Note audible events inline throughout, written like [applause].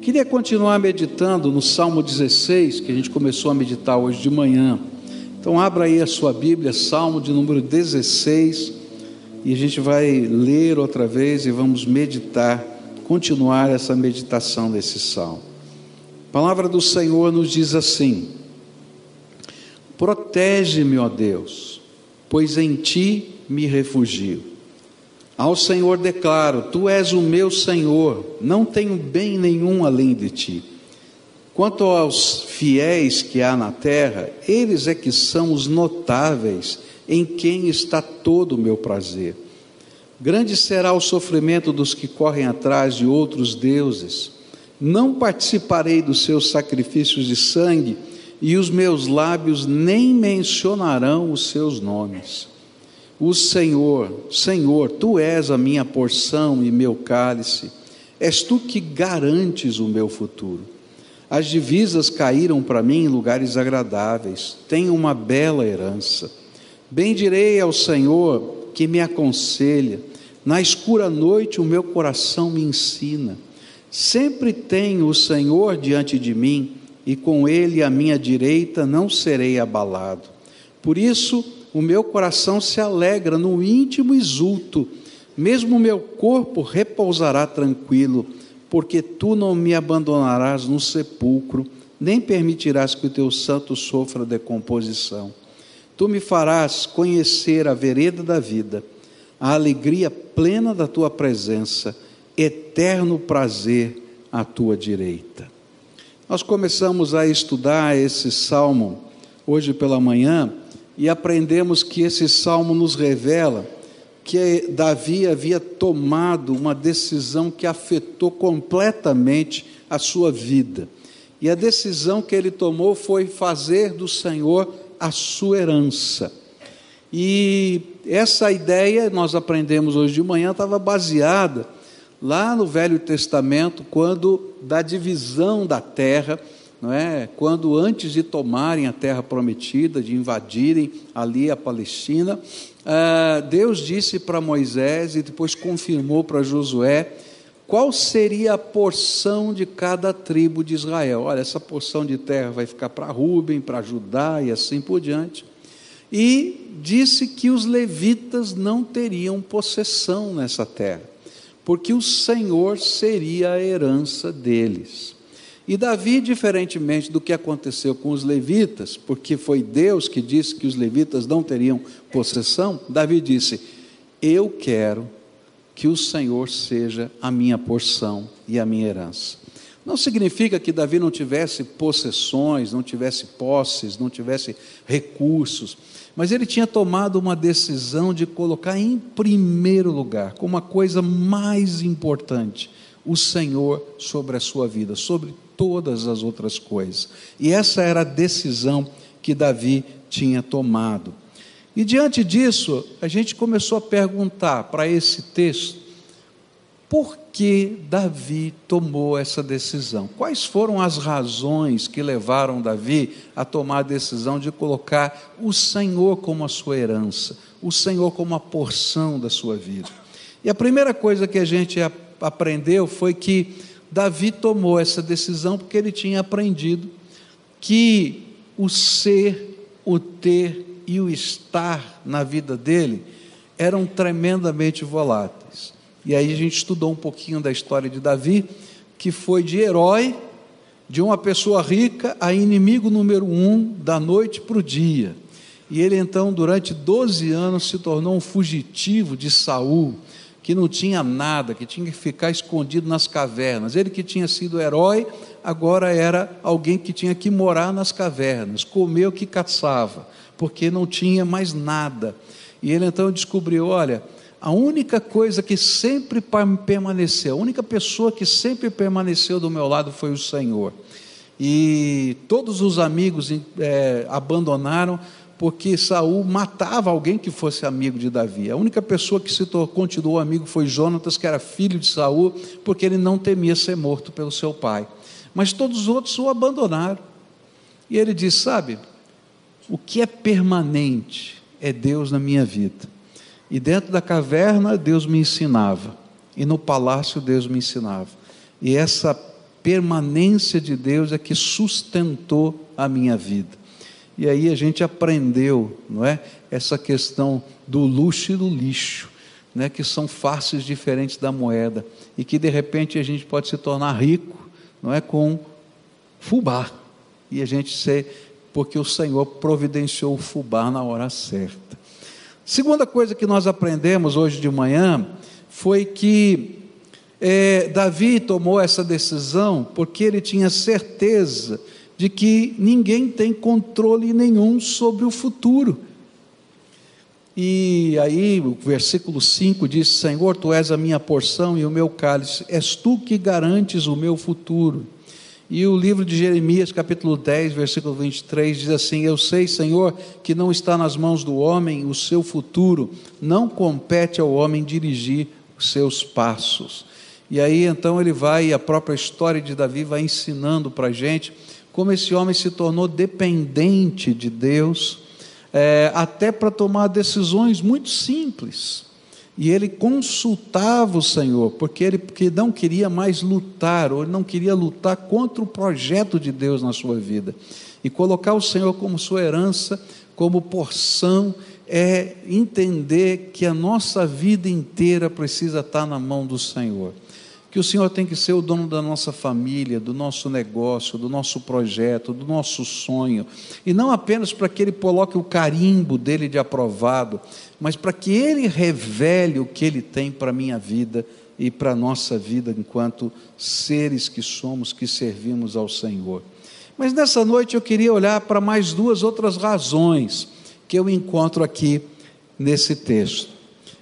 Queria continuar meditando no Salmo 16, que a gente começou a meditar hoje de manhã. Então, abra aí a sua Bíblia, Salmo de número 16, e a gente vai ler outra vez e vamos meditar, continuar essa meditação desse salmo. A palavra do Senhor nos diz assim: Protege-me, ó Deus, pois em ti me refugio. Ao Senhor declaro: Tu és o meu Senhor, não tenho bem nenhum além de ti. Quanto aos fiéis que há na terra, eles é que são os notáveis, em quem está todo o meu prazer. Grande será o sofrimento dos que correm atrás de outros deuses. Não participarei dos seus sacrifícios de sangue, e os meus lábios nem mencionarão os seus nomes. O Senhor, Senhor, tu és a minha porção e meu cálice, és tu que garantes o meu futuro. As divisas caíram para mim em lugares agradáveis, tenho uma bela herança. Bendirei ao Senhor que me aconselha, na escura noite o meu coração me ensina. Sempre tenho o Senhor diante de mim, e com ele à minha direita não serei abalado. Por isso, o meu coração se alegra no íntimo exulto, mesmo o meu corpo repousará tranquilo, porque tu não me abandonarás no sepulcro, nem permitirás que o teu santo sofra decomposição. Tu me farás conhecer a vereda da vida, a alegria plena da tua presença, eterno prazer à tua direita. Nós começamos a estudar esse salmo hoje pela manhã e aprendemos que esse salmo nos revela que Davi havia tomado uma decisão que afetou completamente a sua vida. E a decisão que ele tomou foi fazer do Senhor a sua herança. E essa ideia, nós aprendemos hoje de manhã, estava baseada lá no Velho Testamento, quando da divisão da terra não é? Quando antes de tomarem a terra prometida, de invadirem ali a Palestina, ah, Deus disse para Moisés e depois confirmou para Josué qual seria a porção de cada tribo de Israel. Olha, essa porção de terra vai ficar para Ruben, para Judá e assim por diante. E disse que os levitas não teriam possessão nessa terra, porque o Senhor seria a herança deles. E Davi, diferentemente do que aconteceu com os levitas, porque foi Deus que disse que os levitas não teriam possessão, Davi disse: Eu quero que o Senhor seja a minha porção e a minha herança. Não significa que Davi não tivesse possessões, não tivesse posses, não tivesse recursos, mas ele tinha tomado uma decisão de colocar em primeiro lugar, como a coisa mais importante, o Senhor sobre a sua vida, sobre todas as outras coisas. E essa era a decisão que Davi tinha tomado. E diante disso, a gente começou a perguntar para esse texto: por que Davi tomou essa decisão? Quais foram as razões que levaram Davi a tomar a decisão de colocar o Senhor como a sua herança, o Senhor como a porção da sua vida? E a primeira coisa que a gente aprendeu foi que Davi tomou essa decisão porque ele tinha aprendido que o ser, o ter e o estar na vida dele eram tremendamente voláteis. E aí a gente estudou um pouquinho da história de Davi, que foi de herói, de uma pessoa rica, a inimigo número um da noite para o dia. E ele então, durante 12 anos, se tornou um fugitivo de Saul que não tinha nada, que tinha que ficar escondido nas cavernas. Ele que tinha sido herói, agora era alguém que tinha que morar nas cavernas, comer o que caçava, porque não tinha mais nada. E ele então descobriu: olha, a única coisa que sempre permaneceu, a única pessoa que sempre permaneceu do meu lado foi o Senhor. E todos os amigos é, abandonaram porque Saul matava alguém que fosse amigo de Davi. A única pessoa que se continuou amigo foi Jonatas, que era filho de Saul, porque ele não temia ser morto pelo seu pai. Mas todos os outros o abandonaram. E ele diz: Sabe, o que é permanente é Deus na minha vida. E dentro da caverna, Deus me ensinava. E no palácio, Deus me ensinava. E essa permanência de Deus é que sustentou a minha vida. E aí a gente aprendeu, não é? Essa questão do luxo e do lixo, né? Que são faces diferentes da moeda e que de repente a gente pode se tornar rico, não é? Com fubá e a gente ser porque o Senhor providenciou o fubá na hora certa. Segunda coisa que nós aprendemos hoje de manhã foi que é, Davi tomou essa decisão porque ele tinha certeza de que ninguém tem controle nenhum sobre o futuro. E aí o versículo 5 diz: Senhor, tu és a minha porção e o meu cálice, és tu que garantes o meu futuro. E o livro de Jeremias, capítulo 10, versículo 23, diz assim: Eu sei, Senhor, que não está nas mãos do homem o seu futuro, não compete ao homem dirigir os seus passos. E aí então ele vai, a própria história de Davi vai ensinando para a gente como esse homem se tornou dependente de Deus, é, até para tomar decisões muito simples. E ele consultava o Senhor, porque ele porque não queria mais lutar, ou ele não queria lutar contra o projeto de Deus na sua vida. E colocar o Senhor como sua herança, como porção, é entender que a nossa vida inteira precisa estar na mão do Senhor que o Senhor tem que ser o dono da nossa família, do nosso negócio, do nosso projeto, do nosso sonho, e não apenas para que Ele coloque o carimbo dele de aprovado, mas para que Ele revele o que Ele tem para a minha vida e para a nossa vida enquanto seres que somos, que servimos ao Senhor. Mas nessa noite eu queria olhar para mais duas outras razões que eu encontro aqui nesse texto.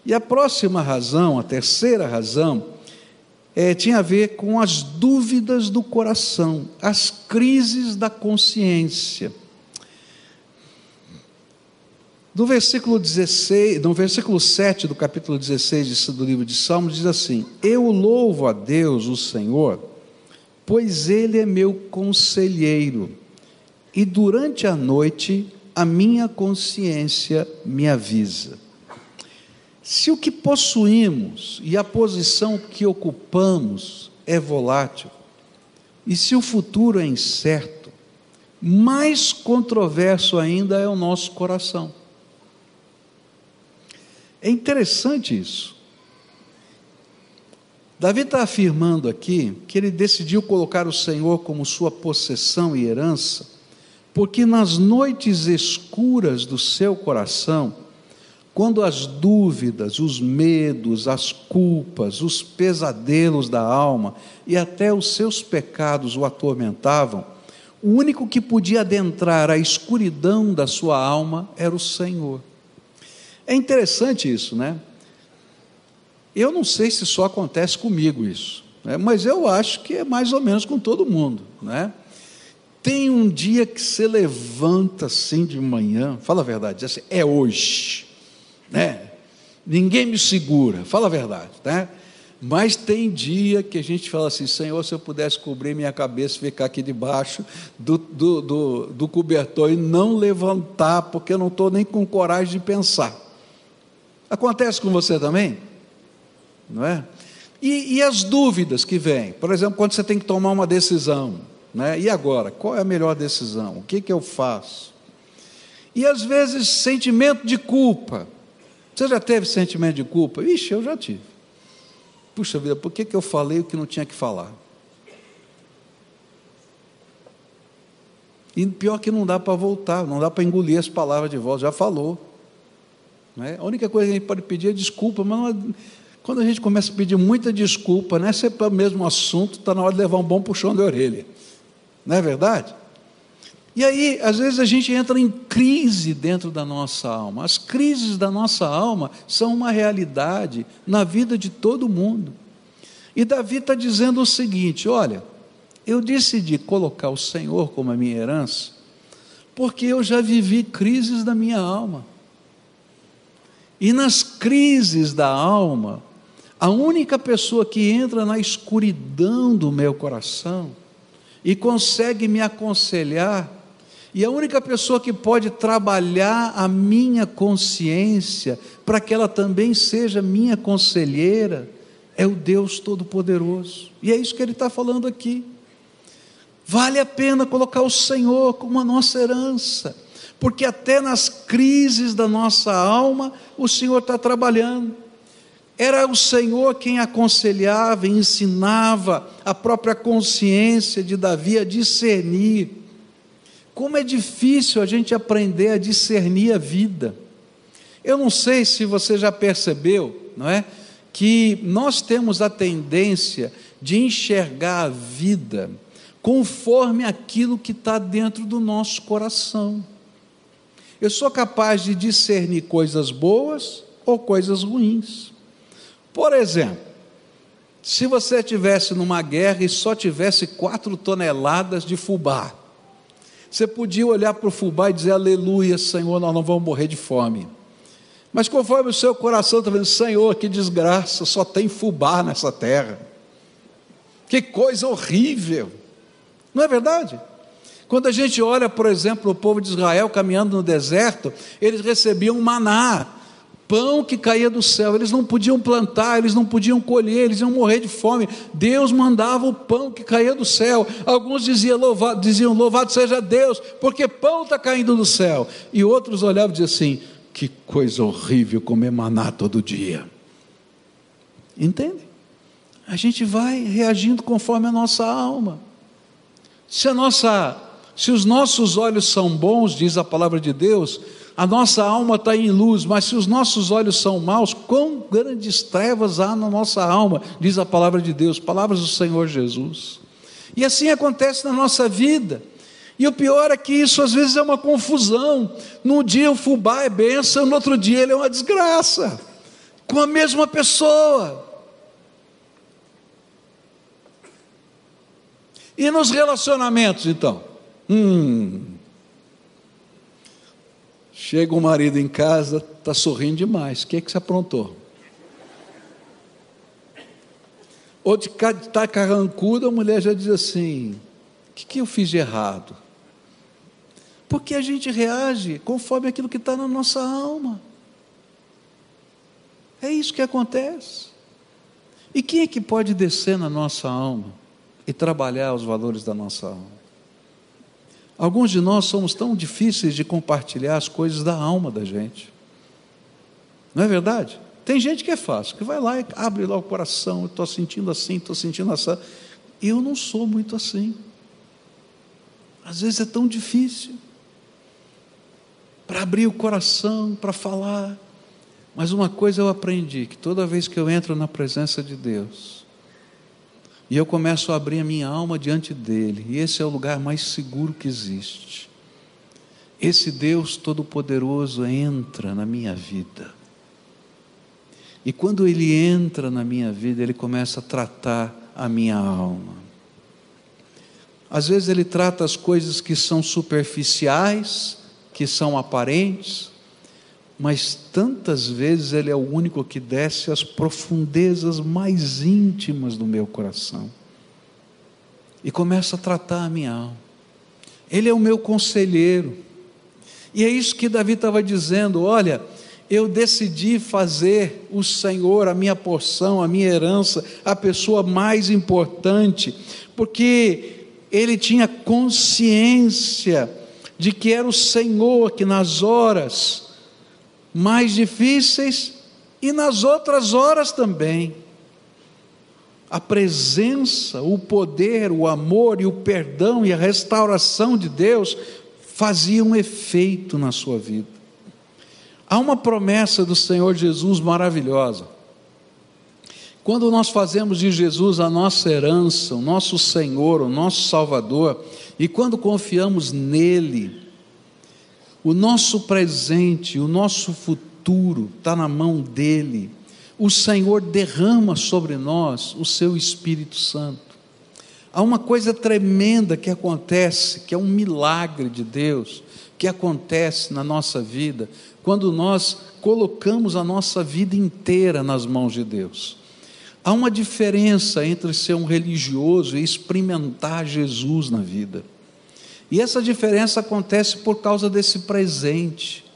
E a próxima razão, a terceira razão, é, tinha a ver com as dúvidas do coração, as crises da consciência. No versículo 16, no versículo 7 do capítulo 16 do livro de Salmos diz assim: Eu louvo a Deus, o Senhor, pois ele é meu conselheiro, e durante a noite a minha consciência me avisa. Se o que possuímos e a posição que ocupamos é volátil, e se o futuro é incerto, mais controverso ainda é o nosso coração. É interessante isso. Davi está afirmando aqui que ele decidiu colocar o Senhor como sua possessão e herança, porque nas noites escuras do seu coração, quando as dúvidas, os medos, as culpas, os pesadelos da alma e até os seus pecados o atormentavam, o único que podia adentrar a escuridão da sua alma era o Senhor. É interessante isso, né? Eu não sei se só acontece comigo isso, né? mas eu acho que é mais ou menos com todo mundo, né? Tem um dia que você levanta assim de manhã, fala a verdade, assim, é hoje né? Ninguém me segura, fala a verdade, né? Mas tem dia que a gente fala assim, Senhor, se eu pudesse cobrir minha cabeça, ficar aqui debaixo do, do, do, do cobertor e não levantar, porque eu não estou nem com coragem de pensar. Acontece com você também? Não é? E, e, as dúvidas que vêm? Por exemplo, quando você tem que tomar uma decisão, né? e agora? Qual é a melhor decisão? O que, que eu faço? E às vezes sentimento de culpa. Você já teve sentimento de culpa? Ixi, eu já tive. Puxa vida, por que, que eu falei o que não tinha que falar? E pior que não dá para voltar, não dá para engolir as palavras de volta, já falou. É? A única coisa que a gente pode pedir é desculpa, mas é, quando a gente começa a pedir muita desculpa, não é sempre o mesmo assunto, está na hora de levar um bom puxão de orelha. Não é verdade? E aí, às vezes, a gente entra em crise dentro da nossa alma. As crises da nossa alma são uma realidade na vida de todo mundo. E Davi está dizendo o seguinte: olha, eu decidi colocar o Senhor como a minha herança, porque eu já vivi crises da minha alma. E nas crises da alma, a única pessoa que entra na escuridão do meu coração e consegue me aconselhar e a única pessoa que pode trabalhar a minha consciência para que ela também seja minha conselheira é o Deus Todo-Poderoso. E é isso que ele está falando aqui. Vale a pena colocar o Senhor como a nossa herança, porque até nas crises da nossa alma, o Senhor está trabalhando. Era o Senhor quem aconselhava e ensinava a própria consciência de Davi a discernir. Como é difícil a gente aprender a discernir a vida. Eu não sei se você já percebeu, não é? Que nós temos a tendência de enxergar a vida conforme aquilo que está dentro do nosso coração. Eu sou capaz de discernir coisas boas ou coisas ruins. Por exemplo, se você estivesse numa guerra e só tivesse quatro toneladas de fubá, você podia olhar para o fubá e dizer: Aleluia, Senhor, nós não vamos morrer de fome. Mas conforme o seu coração está vendo, Senhor, que desgraça, só tem fubá nessa terra. Que coisa horrível. Não é verdade? Quando a gente olha, por exemplo, o povo de Israel caminhando no deserto, eles recebiam maná, pão que caía do céu. Eles não podiam plantar, eles não podiam colher, eles iam morrer de fome. Deus mandava o pão que caía do céu. Alguns diziam louvado, diziam, louvado seja Deus, porque pão está caindo do céu. E outros olhavam e diziam assim: que coisa horrível comer maná todo dia. Entende? A gente vai reagindo conforme a nossa alma. Se a nossa, se os nossos olhos são bons, diz a palavra de Deus, a nossa alma está em luz, mas se os nossos olhos são maus, quão grandes trevas há na nossa alma, diz a palavra de Deus, palavras do Senhor Jesus. E assim acontece na nossa vida. E o pior é que isso às vezes é uma confusão. Num dia o fubá é bênção, no outro dia ele é uma desgraça. Com a mesma pessoa. E nos relacionamentos, então? Hum. Chega o marido em casa, está sorrindo demais. O que, é que você aprontou? Ou de estar carrancudo, a mulher já diz assim: O que, que eu fiz de errado? Porque a gente reage conforme aquilo que está na nossa alma. É isso que acontece. E quem é que pode descer na nossa alma? e trabalhar os valores da nossa alma. Alguns de nós somos tão difíceis de compartilhar as coisas da alma da gente. Não é verdade? Tem gente que é fácil, que vai lá e abre lá o coração, estou sentindo assim, estou sentindo assim. Eu não sou muito assim. Às vezes é tão difícil para abrir o coração, para falar. Mas uma coisa eu aprendi: que toda vez que eu entro na presença de Deus, e eu começo a abrir a minha alma diante dele, e esse é o lugar mais seguro que existe. Esse Deus Todo-Poderoso entra na minha vida. E quando ele entra na minha vida, ele começa a tratar a minha alma. Às vezes ele trata as coisas que são superficiais, que são aparentes, mas tantas vezes Ele é o único que desce às profundezas mais íntimas do meu coração e começa a tratar a minha alma. Ele é o meu conselheiro, e é isso que Davi estava dizendo: olha, eu decidi fazer o Senhor a minha porção, a minha herança, a pessoa mais importante, porque ele tinha consciência de que era o Senhor que nas horas mais difíceis e nas outras horas também. A presença, o poder, o amor e o perdão e a restauração de Deus faziam efeito na sua vida. Há uma promessa do Senhor Jesus maravilhosa. Quando nós fazemos de Jesus a nossa herança, o nosso Senhor, o nosso Salvador, e quando confiamos nele, o nosso presente, o nosso futuro está na mão dEle. O Senhor derrama sobre nós o seu Espírito Santo. Há uma coisa tremenda que acontece, que é um milagre de Deus, que acontece na nossa vida, quando nós colocamos a nossa vida inteira nas mãos de Deus. Há uma diferença entre ser um religioso e experimentar Jesus na vida. E essa diferença acontece por causa desse presente.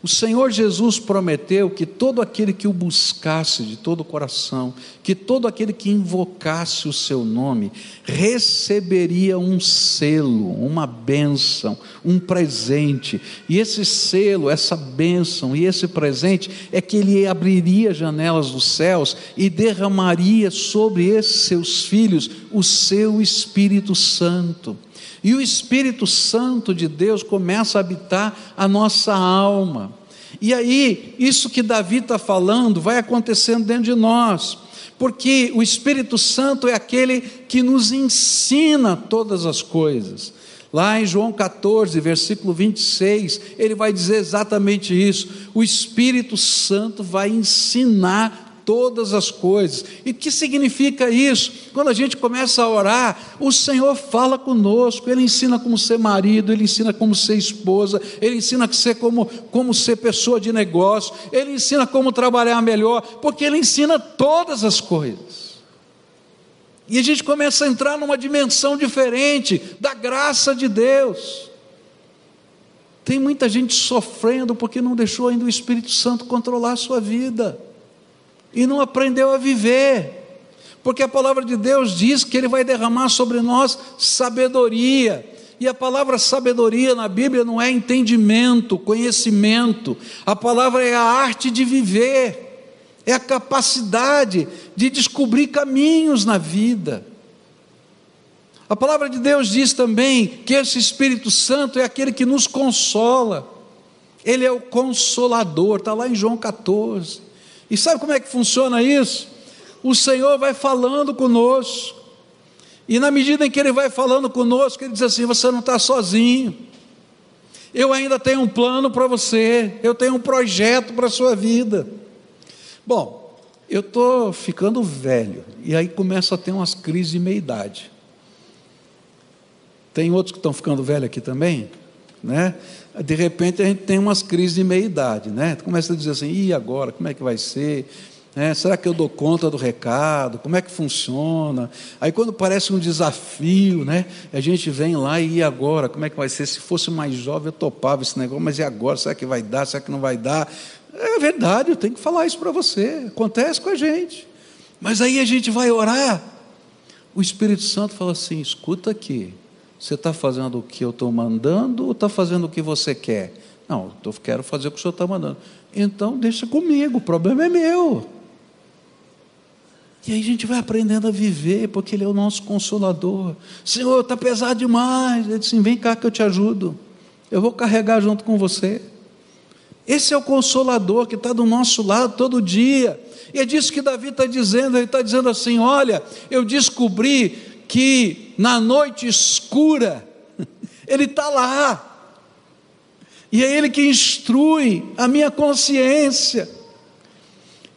O Senhor Jesus prometeu que todo aquele que o buscasse de todo o coração, que todo aquele que invocasse o seu nome, receberia um selo, uma bênção, um presente. E esse selo, essa bênção e esse presente é que ele abriria janelas dos céus e derramaria sobre esses seus filhos o seu Espírito Santo. E o Espírito Santo de Deus começa a habitar a nossa alma. E aí, isso que Davi está falando vai acontecendo dentro de nós, porque o Espírito Santo é aquele que nos ensina todas as coisas. Lá em João 14, versículo 26, ele vai dizer exatamente isso. O Espírito Santo vai ensinar todas as coisas. E que significa isso? Quando a gente começa a orar, o Senhor fala conosco, Ele ensina como ser marido, Ele ensina como ser esposa, Ele ensina ser como, como ser pessoa de negócio, Ele ensina como trabalhar melhor, porque Ele ensina todas as coisas. E a gente começa a entrar numa dimensão diferente da graça de Deus. Tem muita gente sofrendo porque não deixou ainda o Espírito Santo controlar a sua vida e não aprendeu a viver. Porque a palavra de Deus diz que Ele vai derramar sobre nós sabedoria. E a palavra sabedoria na Bíblia não é entendimento, conhecimento. A palavra é a arte de viver, é a capacidade de descobrir caminhos na vida. A palavra de Deus diz também que esse Espírito Santo é aquele que nos consola. Ele é o consolador, está lá em João 14. E sabe como é que funciona isso? O Senhor vai falando conosco, e na medida em que Ele vai falando conosco, Ele diz assim: você não está sozinho, eu ainda tenho um plano para você, eu tenho um projeto para a sua vida. Bom, eu estou ficando velho, e aí começa a ter umas crises de meia-idade. Tem outros que estão ficando velhos aqui também, né? De repente a gente tem umas crises de meia-idade, né? Começa a dizer assim, e agora, como é que vai ser? É, será que eu dou conta do recado? Como é que funciona? Aí quando parece um desafio, né? A gente vem lá e, e agora? Como é que vai ser? Se fosse mais jovem eu topava esse negócio, mas e agora? Será que vai dar? Será que não vai dar? É verdade, eu tenho que falar isso para você. Acontece com a gente. Mas aí a gente vai orar. O Espírito Santo fala assim: escuta aqui, você está fazendo o que eu estou mandando ou está fazendo o que você quer? Não, eu quero fazer o que o senhor está mandando. Então deixa comigo, o problema é meu. E aí a gente vai aprendendo a viver, porque Ele é o nosso consolador. Senhor, está pesado demais. Ele disse: vem cá que eu te ajudo. Eu vou carregar junto com você. Esse é o consolador que está do nosso lado todo dia. E é disso que Davi está dizendo. Ele está dizendo assim: olha, eu descobri que na noite escura, [laughs] Ele está lá, e é Ele que instrui a minha consciência.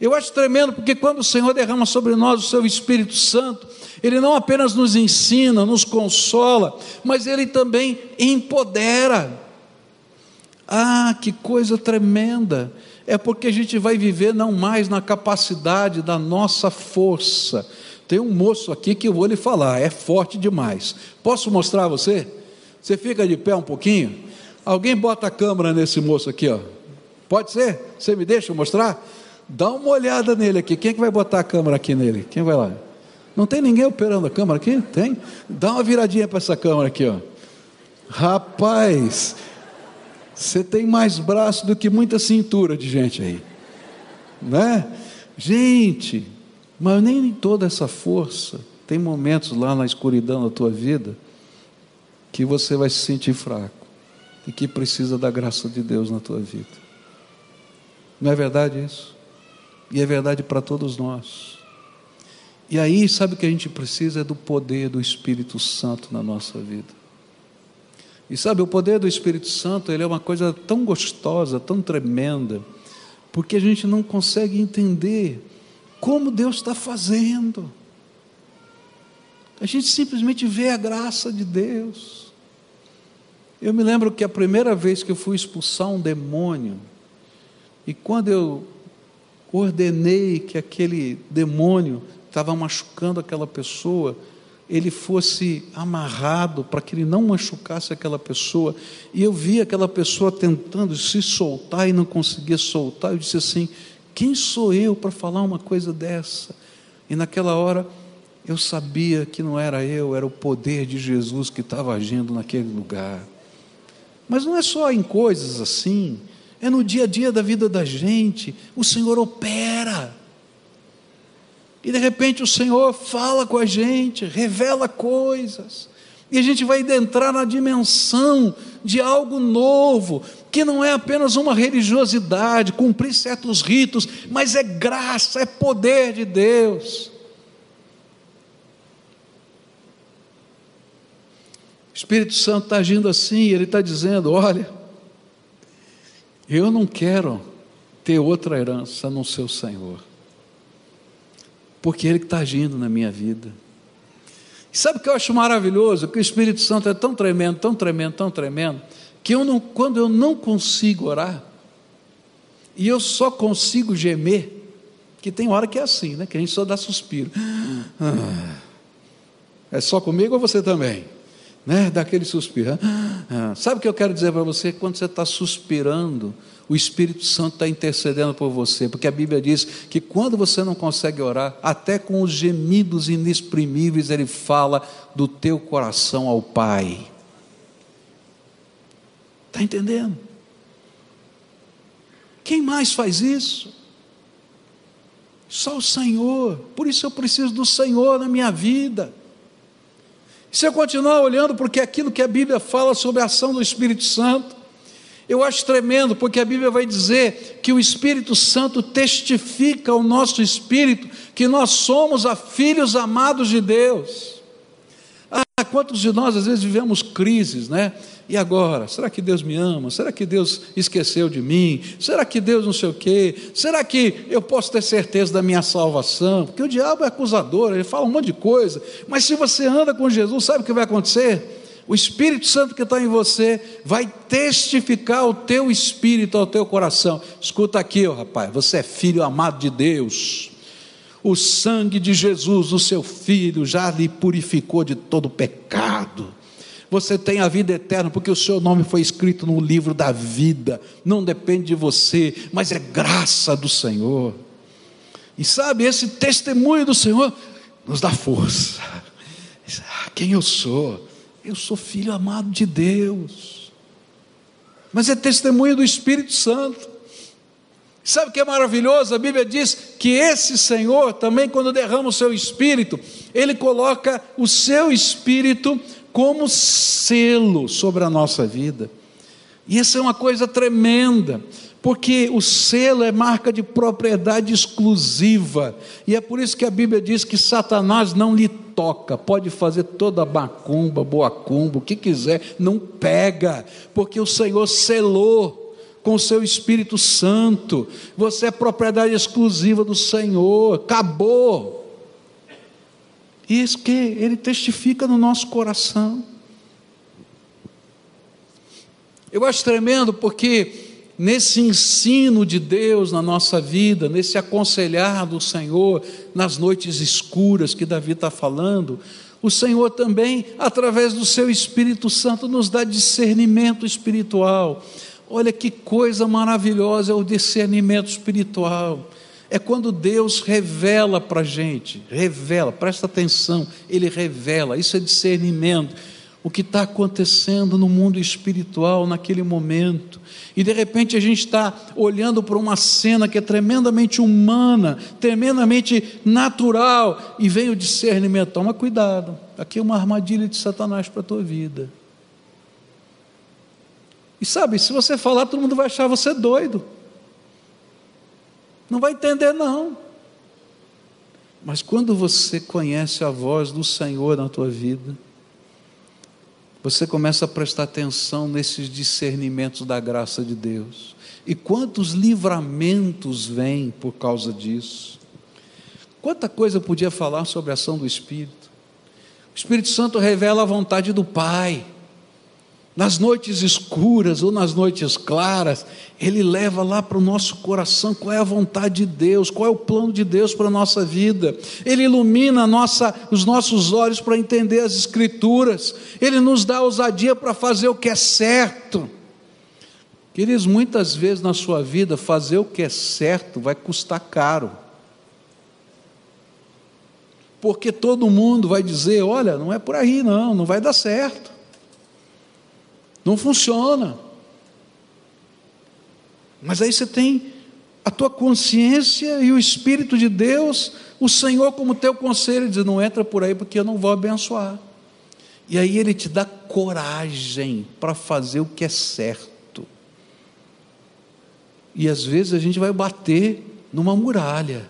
Eu acho tremendo, porque quando o Senhor derrama sobre nós o seu Espírito Santo, Ele não apenas nos ensina, nos consola, mas Ele também empodera. Ah, que coisa tremenda! É porque a gente vai viver não mais na capacidade da nossa força, tem um moço aqui que eu vou lhe falar, é forte demais. Posso mostrar a você? Você fica de pé um pouquinho? Alguém bota a câmera nesse moço aqui, ó. Pode ser? Você me deixa mostrar? Dá uma olhada nele aqui. Quem é que vai botar a câmera aqui nele? Quem vai lá? Não tem ninguém operando a câmera aqui? Tem? Dá uma viradinha para essa câmera aqui, ó. Rapaz, você tem mais braço do que muita cintura de gente aí, né? Gente, mas nem toda essa força, tem momentos lá na escuridão da tua vida que você vai se sentir fraco e que precisa da graça de Deus na tua vida. Não é verdade isso? E é verdade para todos nós. E aí, sabe o que a gente precisa? É do poder do Espírito Santo na nossa vida. E sabe, o poder do Espírito Santo, ele é uma coisa tão gostosa, tão tremenda, porque a gente não consegue entender como Deus está fazendo. A gente simplesmente vê a graça de Deus. Eu me lembro que a primeira vez que eu fui expulsar um demônio, e quando eu ordenei que aquele demônio estava machucando aquela pessoa, ele fosse amarrado, para que ele não machucasse aquela pessoa. E eu vi aquela pessoa tentando se soltar e não conseguia soltar. Eu disse assim: quem sou eu para falar uma coisa dessa? E naquela hora eu sabia que não era eu, era o poder de Jesus que estava agindo naquele lugar. Mas não é só em coisas assim, é no dia a dia da vida da gente. O Senhor opera. E de repente o Senhor fala com a gente, revela coisas. E a gente vai entrar na dimensão de algo novo, que não é apenas uma religiosidade, cumprir certos ritos, mas é graça, é poder de Deus. O Espírito Santo está agindo assim, ele está dizendo: olha, eu não quero ter outra herança no seu Senhor porque Ele está agindo na minha vida. E sabe o que eu acho maravilhoso? Que o Espírito Santo é tão tremendo, tão tremendo, tão tremendo, que eu não, quando eu não consigo orar, e eu só consigo gemer, que tem hora que é assim, né? que a gente só dá suspiro. Ah, é só comigo ou você também? Né? Dá aquele suspiro. Ah, sabe o que eu quero dizer para você? Quando você está suspirando, o Espírito Santo está intercedendo por você, porque a Bíblia diz que quando você não consegue orar, até com os gemidos inexprimíveis, Ele fala do teu coração ao Pai. Está entendendo? Quem mais faz isso? Só o Senhor. Por isso eu preciso do Senhor na minha vida. Se eu continuar olhando porque aquilo que a Bíblia fala sobre a ação do Espírito Santo, eu acho tremendo, porque a Bíblia vai dizer que o Espírito Santo testifica ao nosso espírito que nós somos a filhos amados de Deus. Ah, quantos de nós às vezes vivemos crises, né? E agora? Será que Deus me ama? Será que Deus esqueceu de mim? Será que Deus não sei o quê? Será que eu posso ter certeza da minha salvação? Porque o diabo é acusador, ele fala um monte de coisa. Mas se você anda com Jesus, sabe o que vai acontecer? o Espírito Santo que está em você vai testificar o teu espírito ao teu coração. Escuta aqui, oh, rapaz, você é filho amado de Deus. O sangue de Jesus, o seu filho, já lhe purificou de todo pecado. Você tem a vida eterna, porque o seu nome foi escrito no livro da vida. Não depende de você, mas é graça do Senhor. E sabe, esse testemunho do Senhor nos dá força. Ah, quem eu sou? Eu sou filho amado de Deus. Mas é testemunho do Espírito Santo. Sabe o que é maravilhoso? A Bíblia diz que esse Senhor também, quando derrama o seu espírito, ele coloca o seu espírito como selo sobre a nossa vida. E isso é uma coisa tremenda, porque o selo é marca de propriedade exclusiva, e é por isso que a Bíblia diz que Satanás não lhe toca, pode fazer toda macumba, boacumba, o que quiser, não pega, porque o Senhor selou com o seu Espírito Santo, você é propriedade exclusiva do Senhor, acabou. Isso que ele testifica no nosso coração. Eu acho tremendo porque nesse ensino de Deus na nossa vida, nesse aconselhar do Senhor nas noites escuras que Davi está falando, o Senhor também, através do seu Espírito Santo, nos dá discernimento espiritual. Olha que coisa maravilhosa é o discernimento espiritual. É quando Deus revela para a gente, revela, presta atenção, Ele revela, isso é discernimento o que está acontecendo no mundo espiritual naquele momento. E de repente a gente está olhando para uma cena que é tremendamente humana, tremendamente natural, e vem o discernimento. Toma cuidado, aqui é uma armadilha de Satanás para a tua vida. E sabe, se você falar, todo mundo vai achar você doido. Não vai entender, não. Mas quando você conhece a voz do Senhor na tua vida, você começa a prestar atenção nesses discernimentos da graça de Deus. E quantos livramentos vêm por causa disso? Quanta coisa eu podia falar sobre a ação do Espírito. O Espírito Santo revela a vontade do Pai. Nas noites escuras ou nas noites claras, Ele leva lá para o nosso coração qual é a vontade de Deus, qual é o plano de Deus para a nossa vida. Ele ilumina nossa, os nossos olhos para entender as Escrituras, Ele nos dá ousadia para fazer o que é certo. Queridos, muitas vezes na sua vida, fazer o que é certo vai custar caro. Porque todo mundo vai dizer: olha, não é por aí, não, não vai dar certo. Não funciona. Mas aí você tem a tua consciência e o Espírito de Deus, o Senhor como teu conselho, diz: não entra por aí porque eu não vou abençoar. E aí ele te dá coragem para fazer o que é certo. E às vezes a gente vai bater numa muralha.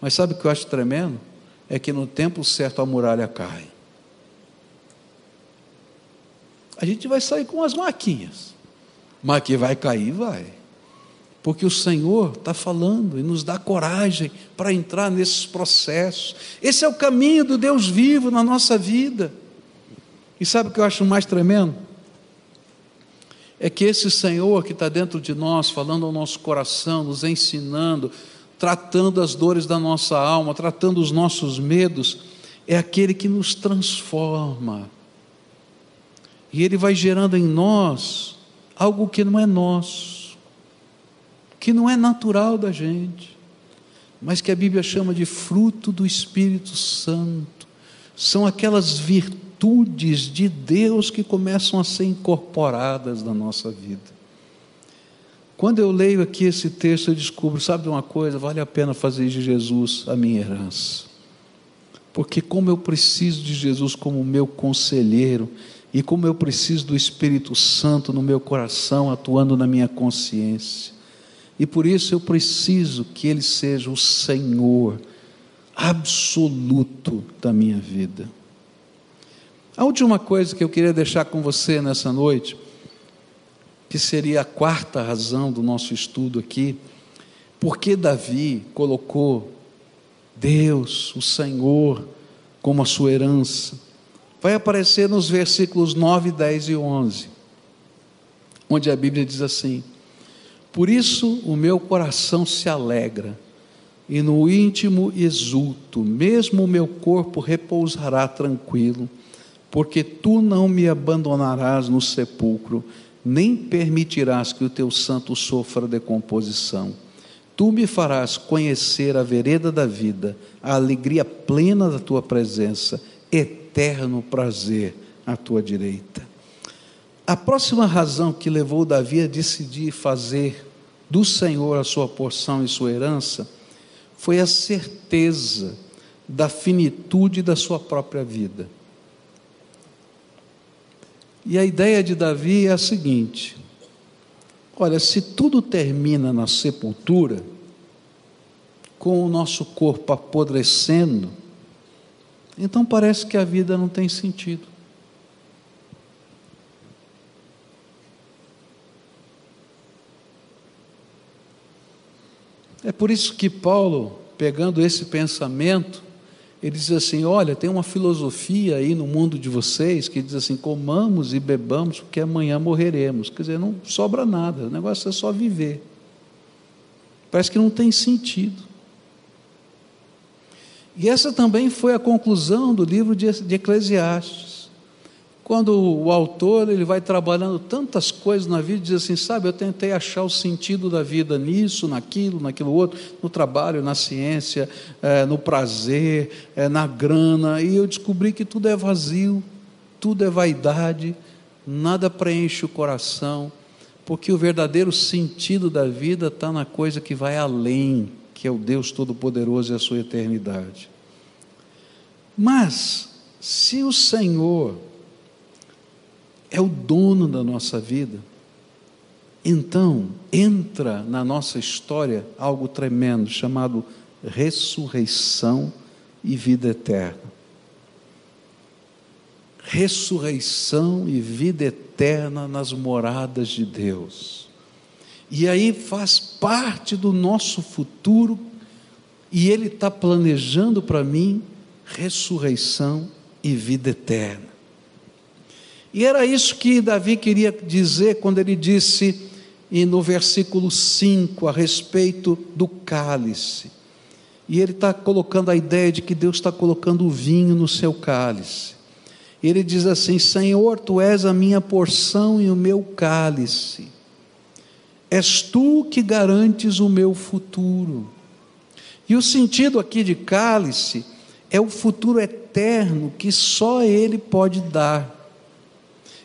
Mas sabe o que eu acho tremendo? É que no tempo certo a muralha cai a gente vai sair com as maquinhas. Mas que vai cair, vai. Porque o Senhor está falando e nos dá coragem para entrar nesses processos. Esse é o caminho do Deus vivo na nossa vida. E sabe o que eu acho mais tremendo? É que esse Senhor que está dentro de nós, falando ao nosso coração, nos ensinando, tratando as dores da nossa alma, tratando os nossos medos, é aquele que nos transforma e ele vai gerando em nós algo que não é nosso, que não é natural da gente, mas que a Bíblia chama de fruto do Espírito Santo. São aquelas virtudes de Deus que começam a ser incorporadas na nossa vida. Quando eu leio aqui esse texto, eu descubro, sabe de uma coisa? Vale a pena fazer de Jesus a minha herança. Porque como eu preciso de Jesus como meu conselheiro, e como eu preciso do Espírito Santo no meu coração, atuando na minha consciência. E por isso eu preciso que Ele seja o Senhor absoluto da minha vida. A última coisa que eu queria deixar com você nessa noite, que seria a quarta razão do nosso estudo aqui, porque Davi colocou Deus, o Senhor, como a sua herança vai aparecer nos versículos 9, 10 e 11, onde a Bíblia diz assim: Por isso o meu coração se alegra, e no íntimo exulto, mesmo o meu corpo repousará tranquilo, porque tu não me abandonarás no sepulcro, nem permitirás que o teu santo sofra decomposição. Tu me farás conhecer a vereda da vida, a alegria plena da tua presença, eterno prazer à tua direita. A próxima razão que levou Davi a decidir fazer do Senhor a sua porção e sua herança foi a certeza da finitude da sua própria vida. E a ideia de Davi é a seguinte: olha, se tudo termina na sepultura, com o nosso corpo apodrecendo, então parece que a vida não tem sentido. É por isso que Paulo, pegando esse pensamento, ele diz assim: olha, tem uma filosofia aí no mundo de vocês que diz assim: comamos e bebamos, porque amanhã morreremos. Quer dizer, não sobra nada, o negócio é só viver. Parece que não tem sentido. E essa também foi a conclusão do livro de Eclesiastes. Quando o autor ele vai trabalhando tantas coisas na vida, diz assim: sabe, eu tentei achar o sentido da vida nisso, naquilo, naquilo outro, no trabalho, na ciência, é, no prazer, é, na grana, e eu descobri que tudo é vazio, tudo é vaidade, nada preenche o coração, porque o verdadeiro sentido da vida está na coisa que vai além que é o Deus Todo-Poderoso e a sua eternidade. Mas, se o Senhor é o dono da nossa vida, então entra na nossa história algo tremendo chamado ressurreição e vida eterna. Ressurreição e vida eterna nas moradas de Deus. E aí faz parte do nosso futuro, e Ele está planejando para mim ressurreição e vida eterna. E era isso que Davi queria dizer quando ele disse e no versículo 5 a respeito do cálice. E ele está colocando a ideia de que Deus está colocando o vinho no seu cálice. Ele diz assim: Senhor, tu és a minha porção e o meu cálice. És tu que garantes o meu futuro. E o sentido aqui de cálice é o futuro eterno que só Ele pode dar.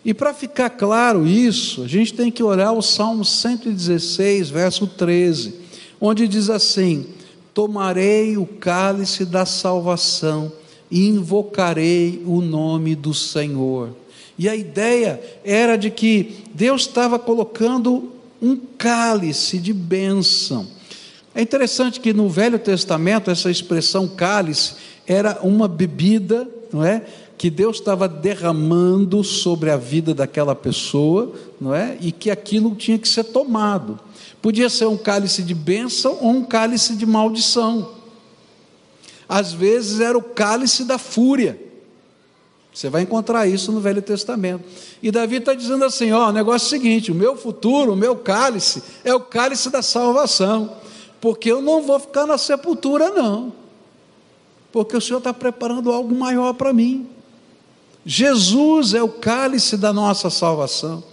E para ficar claro isso, a gente tem que olhar o Salmo 116, verso 13, onde diz assim: Tomarei o cálice da salvação e invocarei o nome do Senhor. E a ideia era de que Deus estava colocando um cálice de bênção. É interessante que no Velho Testamento essa expressão cálice era uma bebida, não é? Que Deus estava derramando sobre a vida daquela pessoa, não é? E que aquilo tinha que ser tomado. Podia ser um cálice de bênção ou um cálice de maldição. Às vezes era o cálice da fúria. Você vai encontrar isso no Velho Testamento. E Davi está dizendo assim: ó, o negócio é o seguinte: o meu futuro, o meu cálice, é o cálice da salvação porque eu não vou ficar na sepultura, não, porque o Senhor está preparando algo maior para mim. Jesus é o cálice da nossa salvação,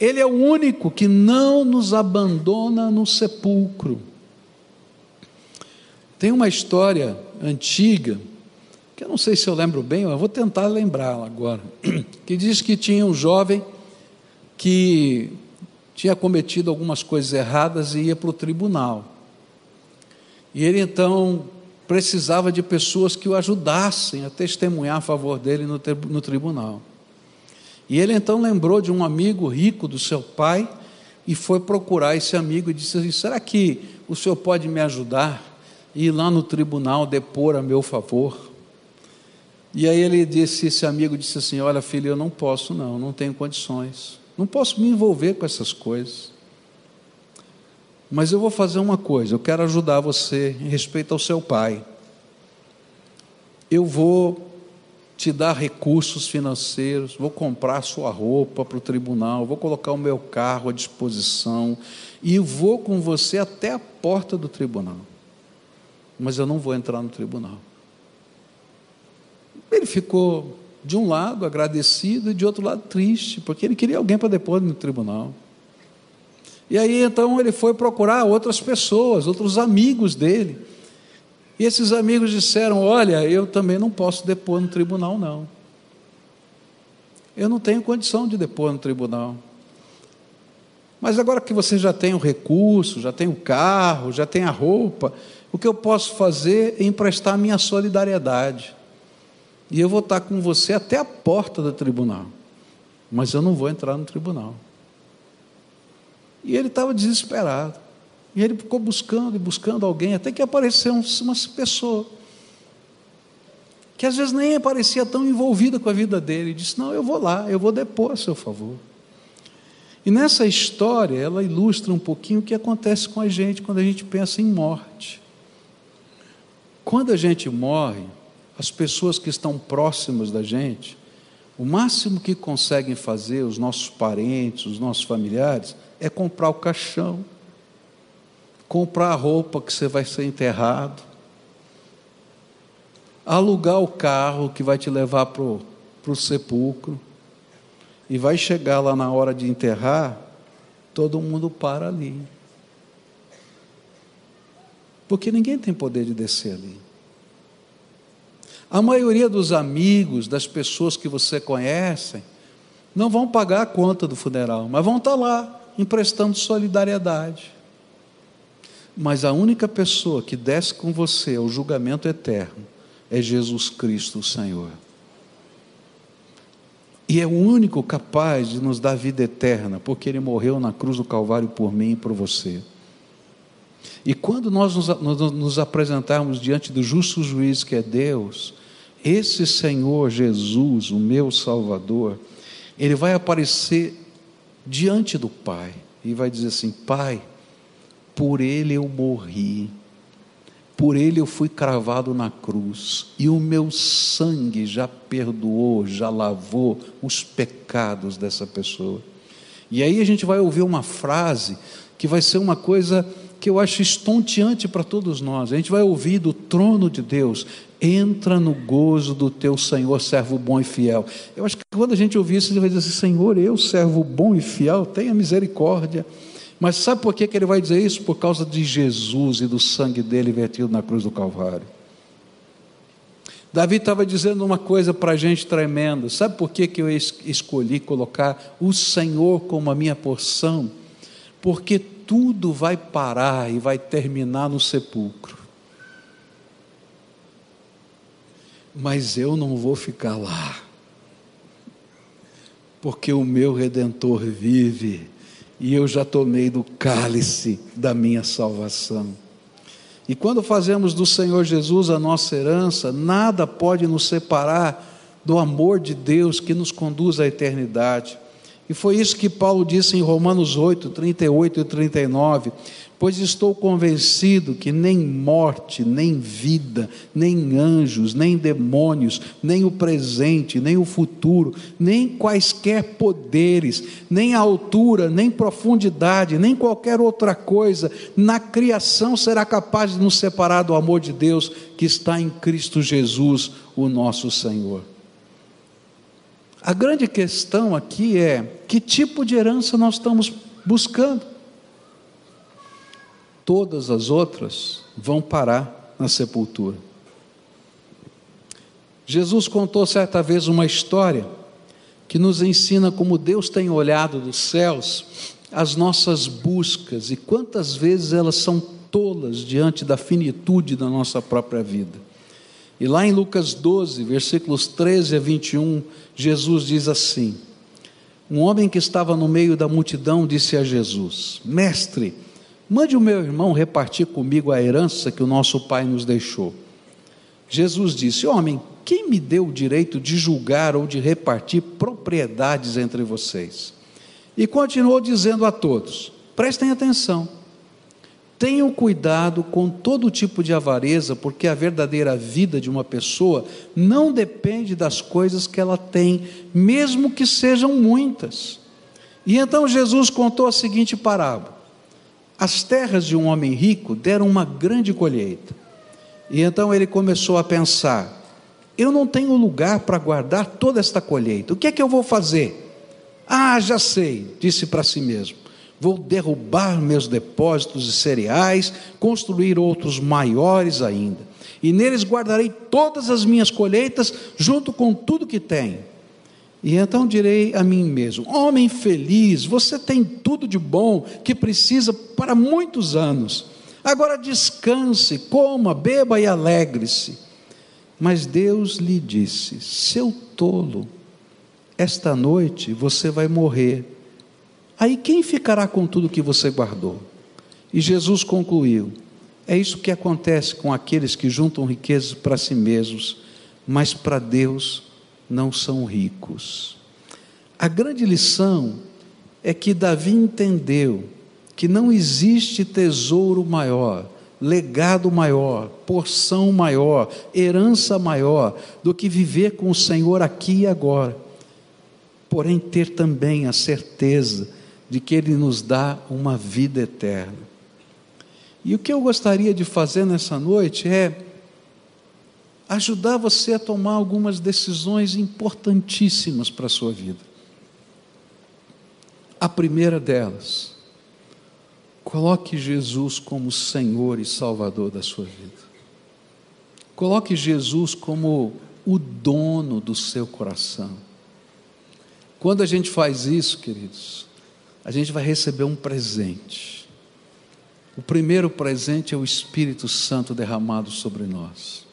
Ele é o único que não nos abandona no sepulcro. Tem uma história antiga, que eu não sei se eu lembro bem, eu vou tentar lembrá-la agora, [clears throat] que diz que tinha um jovem que tinha cometido algumas coisas erradas e ia para o tribunal. E ele então precisava de pessoas que o ajudassem a testemunhar a favor dele no, no tribunal. E ele então lembrou de um amigo rico do seu pai e foi procurar esse amigo e disse assim: Será que o senhor pode me ajudar e ir lá no tribunal depor a meu favor? E aí ele disse: Esse amigo disse assim: Olha, filho, eu não posso, não, não tenho condições, não posso me envolver com essas coisas. Mas eu vou fazer uma coisa, eu quero ajudar você em respeito ao seu pai. Eu vou te dar recursos financeiros, vou comprar sua roupa para o tribunal, vou colocar o meu carro à disposição e vou com você até a porta do tribunal. Mas eu não vou entrar no tribunal. Ele ficou de um lado agradecido e de outro lado triste, porque ele queria alguém para depor no tribunal. E aí então ele foi procurar outras pessoas, outros amigos dele. E esses amigos disseram: Olha, eu também não posso depor no tribunal, não. Eu não tenho condição de depor no tribunal. Mas agora que você já tem o recurso, já tem o carro, já tem a roupa, o que eu posso fazer é emprestar minha solidariedade. E eu vou estar com você até a porta do tribunal. Mas eu não vou entrar no tribunal. E ele estava desesperado. E ele ficou buscando e buscando alguém, até que apareceu uma pessoa, que às vezes nem parecia tão envolvida com a vida dele, e disse: Não, eu vou lá, eu vou depor a seu favor. E nessa história, ela ilustra um pouquinho o que acontece com a gente quando a gente pensa em morte. Quando a gente morre, as pessoas que estão próximas da gente, o máximo que conseguem fazer, os nossos parentes, os nossos familiares, é comprar o caixão, comprar a roupa que você vai ser enterrado, alugar o carro que vai te levar para o sepulcro, e vai chegar lá na hora de enterrar, todo mundo para ali. Porque ninguém tem poder de descer ali. A maioria dos amigos, das pessoas que você conhece, não vão pagar a conta do funeral, mas vão estar lá emprestando solidariedade. Mas a única pessoa que desce com você ao julgamento eterno é Jesus Cristo, o Senhor. E é o único capaz de nos dar vida eterna, porque Ele morreu na cruz do Calvário por mim e por você. E quando nós nos, nos, nos apresentarmos diante do justo juiz que é Deus, esse Senhor Jesus, o meu Salvador, Ele vai aparecer diante do Pai e vai dizer assim: Pai, por ele eu morri, por ele eu fui cravado na cruz, e o meu sangue já perdoou, já lavou os pecados dessa pessoa. E aí a gente vai ouvir uma frase que vai ser uma coisa que eu acho estonteante para todos nós. A gente vai ouvir do trono de Deus: entra no gozo do teu Senhor, servo bom e fiel. Eu acho que quando a gente ouvir isso, ele vai dizer assim: Senhor, eu, servo bom e fiel, tenha misericórdia. Mas sabe por que, que ele vai dizer isso? Por causa de Jesus e do sangue dele vertido na cruz do Calvário. Davi estava dizendo uma coisa para a gente tremenda. Sabe por que, que eu escolhi colocar o Senhor como a minha porção? Porque tudo vai parar e vai terminar no sepulcro. Mas eu não vou ficar lá, porque o meu redentor vive e eu já tomei do cálice da minha salvação. E quando fazemos do Senhor Jesus a nossa herança, nada pode nos separar do amor de Deus que nos conduz à eternidade. E foi isso que Paulo disse em Romanos 8, 38 e 39 pois estou convencido que nem morte, nem vida, nem anjos, nem demônios, nem o presente, nem o futuro, nem quaisquer poderes, nem altura, nem profundidade, nem qualquer outra coisa na criação será capaz de nos separar do amor de Deus que está em Cristo Jesus, o nosso Senhor. A grande questão aqui é: que tipo de herança nós estamos buscando? todas as outras vão parar na sepultura. Jesus contou certa vez uma história que nos ensina como Deus tem olhado dos céus as nossas buscas e quantas vezes elas são tolas diante da finitude da nossa própria vida. E lá em Lucas 12, versículos 13 a 21, Jesus diz assim: Um homem que estava no meio da multidão disse a Jesus: Mestre, Mande o meu irmão repartir comigo a herança que o nosso pai nos deixou. Jesus disse: Homem, quem me deu o direito de julgar ou de repartir propriedades entre vocês? E continuou dizendo a todos: Prestem atenção. Tenham cuidado com todo tipo de avareza, porque a verdadeira vida de uma pessoa não depende das coisas que ela tem, mesmo que sejam muitas. E então Jesus contou a seguinte parábola: as terras de um homem rico deram uma grande colheita. E então ele começou a pensar: eu não tenho lugar para guardar toda esta colheita, o que é que eu vou fazer? Ah, já sei, disse para si mesmo: vou derrubar meus depósitos de cereais, construir outros maiores ainda, e neles guardarei todas as minhas colheitas, junto com tudo que tenho. E então direi a mim mesmo: Homem feliz, você tem tudo de bom que precisa para muitos anos. Agora descanse, coma, beba e alegre-se. Mas Deus lhe disse: Seu tolo, esta noite você vai morrer. Aí quem ficará com tudo que você guardou? E Jesus concluiu: É isso que acontece com aqueles que juntam riquezas para si mesmos, mas para Deus não são ricos. A grande lição é que Davi entendeu que não existe tesouro maior, legado maior, porção maior, herança maior do que viver com o Senhor aqui e agora. Porém, ter também a certeza de que Ele nos dá uma vida eterna. E o que eu gostaria de fazer nessa noite é ajudar você a tomar algumas decisões importantíssimas para a sua vida. A primeira delas, coloque Jesus como Senhor e Salvador da sua vida. Coloque Jesus como o dono do seu coração. Quando a gente faz isso, queridos, a gente vai receber um presente. O primeiro presente é o Espírito Santo derramado sobre nós.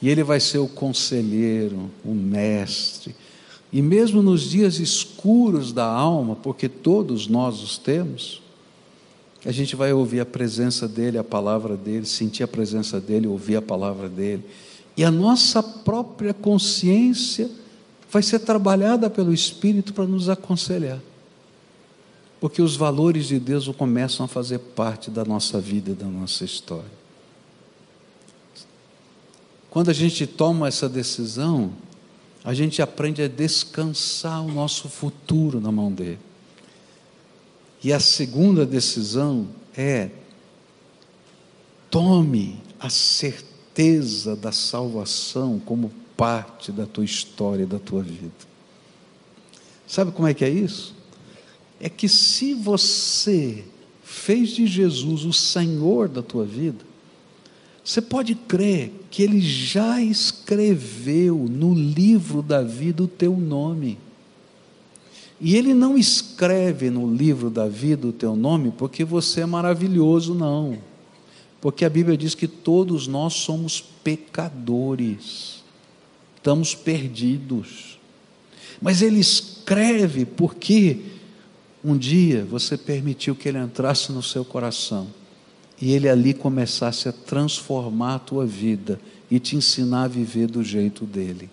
E ele vai ser o conselheiro, o mestre. E mesmo nos dias escuros da alma, porque todos nós os temos, a gente vai ouvir a presença dele, a palavra dele, sentir a presença dele, ouvir a palavra dele. E a nossa própria consciência vai ser trabalhada pelo Espírito para nos aconselhar. Porque os valores de Deus começam a fazer parte da nossa vida e da nossa história. quando a gente toma essa decisão, a gente aprende a descansar o nosso futuro na mão dele. E a segunda decisão é: tome a certeza da salvação como parte da tua história, da tua vida. Sabe como é que é isso? É que se você fez de Jesus o Senhor da tua vida, você pode crer que Ele já escreveu no livro da vida o teu nome. E Ele não escreve no livro da vida o teu nome porque você é maravilhoso, não. Porque a Bíblia diz que todos nós somos pecadores, estamos perdidos. Mas Ele escreve porque um dia você permitiu que Ele entrasse no seu coração e Ele ali começasse a transformar a tua vida e te ensinar a viver do jeito dele.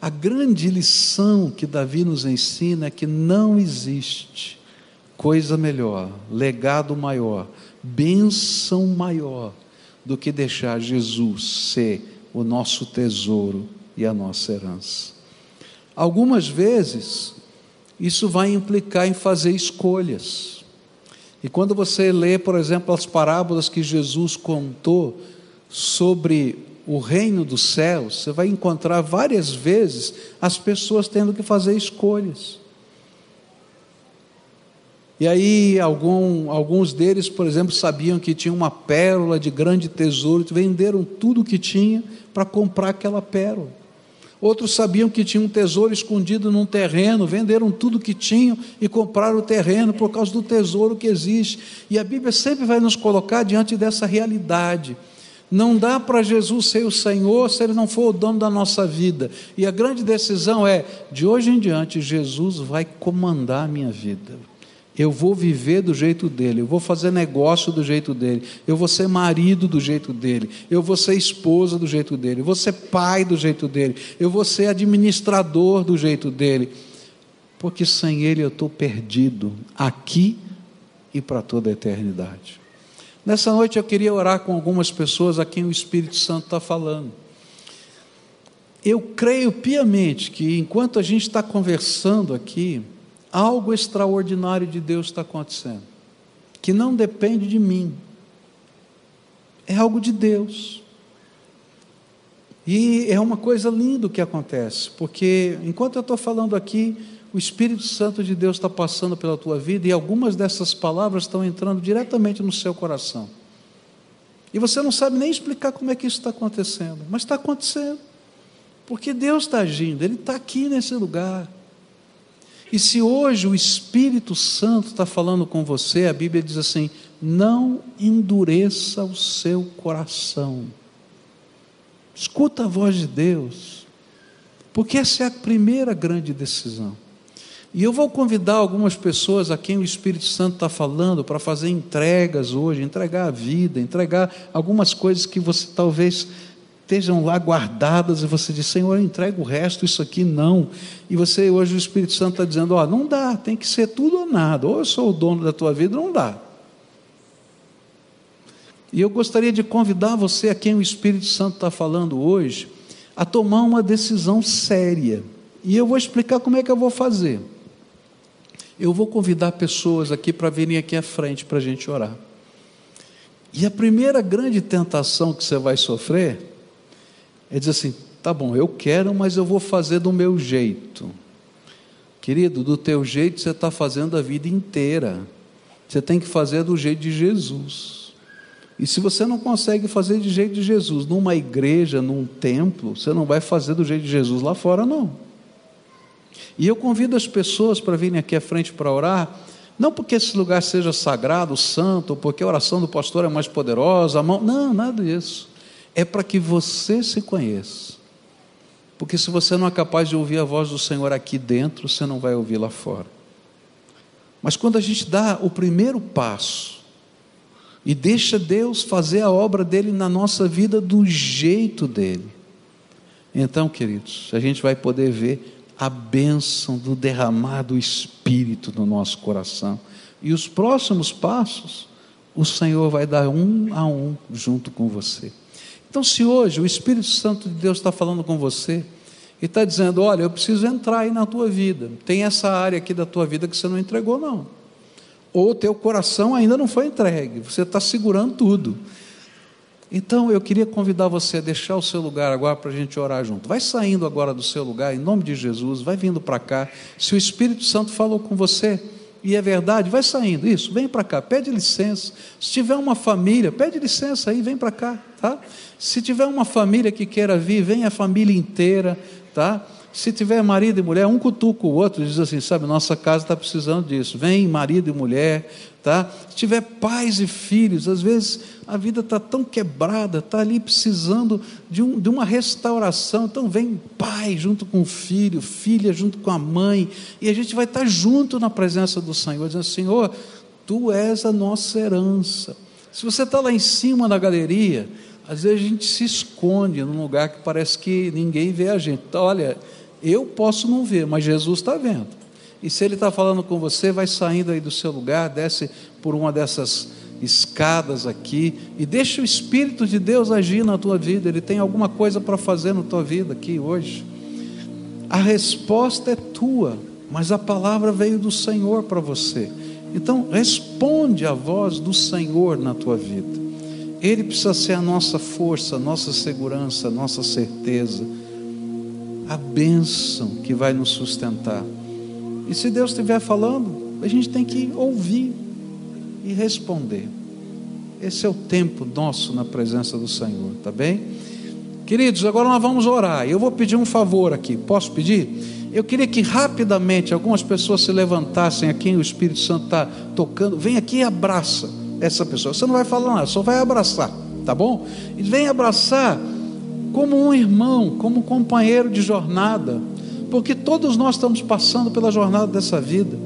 A grande lição que Davi nos ensina é que não existe coisa melhor, legado maior, bênção maior do que deixar Jesus ser o nosso tesouro e a nossa herança. Algumas vezes, isso vai implicar em fazer escolhas. E quando você lê, por exemplo, as parábolas que Jesus contou sobre o reino dos céus, você vai encontrar várias vezes as pessoas tendo que fazer escolhas. E aí, algum, alguns deles, por exemplo, sabiam que tinha uma pérola de grande tesouro, venderam tudo o que tinha para comprar aquela pérola. Outros sabiam que tinha um tesouro escondido num terreno, venderam tudo que tinham e compraram o terreno por causa do tesouro que existe. E a Bíblia sempre vai nos colocar diante dessa realidade. Não dá para Jesus ser o Senhor se Ele não for o dono da nossa vida. E a grande decisão é: de hoje em diante, Jesus vai comandar a minha vida. Eu vou viver do jeito dele, eu vou fazer negócio do jeito dele, eu vou ser marido do jeito dele, eu vou ser esposa do jeito dele, eu vou ser pai do jeito dele, eu vou ser administrador do jeito dele, porque sem ele eu estou perdido aqui e para toda a eternidade. Nessa noite eu queria orar com algumas pessoas a quem o Espírito Santo está falando. Eu creio piamente que enquanto a gente está conversando aqui, algo extraordinário de Deus está acontecendo, que não depende de mim, é algo de Deus. E é uma coisa linda que acontece, porque enquanto eu estou falando aqui, o Espírito Santo de Deus está passando pela tua vida e algumas dessas palavras estão entrando diretamente no seu coração. E você não sabe nem explicar como é que isso está acontecendo, mas está acontecendo, porque Deus está agindo, Ele está aqui nesse lugar. E se hoje o Espírito Santo está falando com você, a Bíblia diz assim: não endureça o seu coração. Escuta a voz de Deus, porque essa é a primeira grande decisão. E eu vou convidar algumas pessoas a quem o Espírito Santo está falando para fazer entregas hoje, entregar a vida, entregar algumas coisas que você talvez estejam lá guardadas e você diz, Senhor, eu entrego o resto, isso aqui não. E você, hoje, o Espírito Santo está dizendo: Ó, não dá, tem que ser tudo ou nada. Ou eu sou o dono da tua vida, não dá. E eu gostaria de convidar você, a quem o Espírito Santo está falando hoje, a tomar uma decisão séria. E eu vou explicar como é que eu vou fazer. Eu vou convidar pessoas aqui para virem aqui à frente para a gente orar. E a primeira grande tentação que você vai sofrer é dizer assim: tá bom, eu quero, mas eu vou fazer do meu jeito. Querido, do teu jeito você está fazendo a vida inteira. Você tem que fazer do jeito de Jesus. E se você não consegue fazer de jeito de Jesus numa igreja, num templo, você não vai fazer do jeito de Jesus lá fora, não. E eu convido as pessoas para virem aqui à frente para orar, não porque esse lugar seja sagrado, santo, ou porque a oração do pastor é mais poderosa, a mão, não, nada disso. É para que você se conheça. Porque se você não é capaz de ouvir a voz do Senhor aqui dentro, você não vai ouvir lá fora. Mas quando a gente dá o primeiro passo e deixa Deus fazer a obra dele na nossa vida do jeito dele, então, queridos, a gente vai poder ver a bênção do derramar do Espírito no nosso coração. E os próximos passos, o Senhor vai dar um a um junto com você. Então, se hoje o Espírito Santo de Deus está falando com você e está dizendo: Olha, eu preciso entrar aí na tua vida, tem essa área aqui da tua vida que você não entregou, não. Ou teu coração ainda não foi entregue, você está segurando tudo. Então eu queria convidar você a deixar o seu lugar agora para a gente orar junto. Vai saindo agora do seu lugar, em nome de Jesus, vai vindo para cá. Se o Espírito Santo falou com você, e é verdade, vai saindo. Isso, vem para cá, pede licença. Se tiver uma família, pede licença aí, vem para cá, tá? Se tiver uma família que queira vir, vem a família inteira, tá? Se tiver marido e mulher, um cutuca o outro diz assim: sabe, nossa casa está precisando disso. Vem marido e mulher, tá? Se tiver pais e filhos, às vezes a vida está tão quebrada, está ali precisando de, um, de uma restauração. Então vem pai junto com o filho, filha junto com a mãe, e a gente vai estar tá junto na presença do Senhor, dizendo: Senhor, tu és a nossa herança. Se você está lá em cima na galeria, às vezes a gente se esconde num lugar que parece que ninguém vê a gente. Então, olha, eu posso não ver, mas Jesus está vendo. E se Ele está falando com você, vai saindo aí do seu lugar, desce por uma dessas escadas aqui e deixa o Espírito de Deus agir na tua vida. Ele tem alguma coisa para fazer na tua vida aqui hoje. A resposta é tua, mas a palavra veio do Senhor para você. Então, responde à voz do Senhor na tua vida. Ele precisa ser a nossa força, a nossa segurança, a nossa certeza a bênção que vai nos sustentar. E se Deus estiver falando, a gente tem que ouvir e responder. Esse é o tempo nosso na presença do Senhor, tá bem? Queridos, agora nós vamos orar. Eu vou pedir um favor aqui. Posso pedir? Eu queria que rapidamente algumas pessoas se levantassem a quem o Espírito Santo está tocando. Vem aqui e abraça essa pessoa. Você não vai falar nada, só vai abraçar, tá bom? E vem abraçar como um irmão, como um companheiro de jornada, porque todos nós estamos passando pela jornada dessa vida,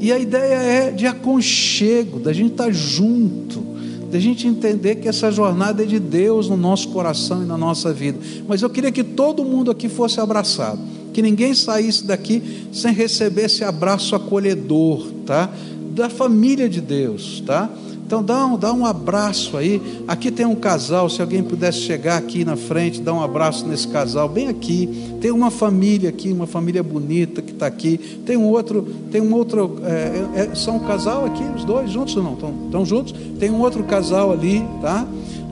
e a ideia é de aconchego, da gente estar junto, da gente entender que essa jornada é de Deus no nosso coração e na nossa vida. Mas eu queria que todo mundo aqui fosse abraçado, que ninguém saísse daqui sem receber esse abraço acolhedor, tá? Da família de Deus, tá? Então dá um, dá um abraço aí. Aqui tem um casal, se alguém pudesse chegar aqui na frente, dar um abraço nesse casal, bem aqui. Tem uma família aqui, uma família bonita que está aqui. Tem um outro, tem um outro, é, é, é, são um casal aqui, os dois juntos ou não? Estão, juntos? Tem um outro casal ali, tá?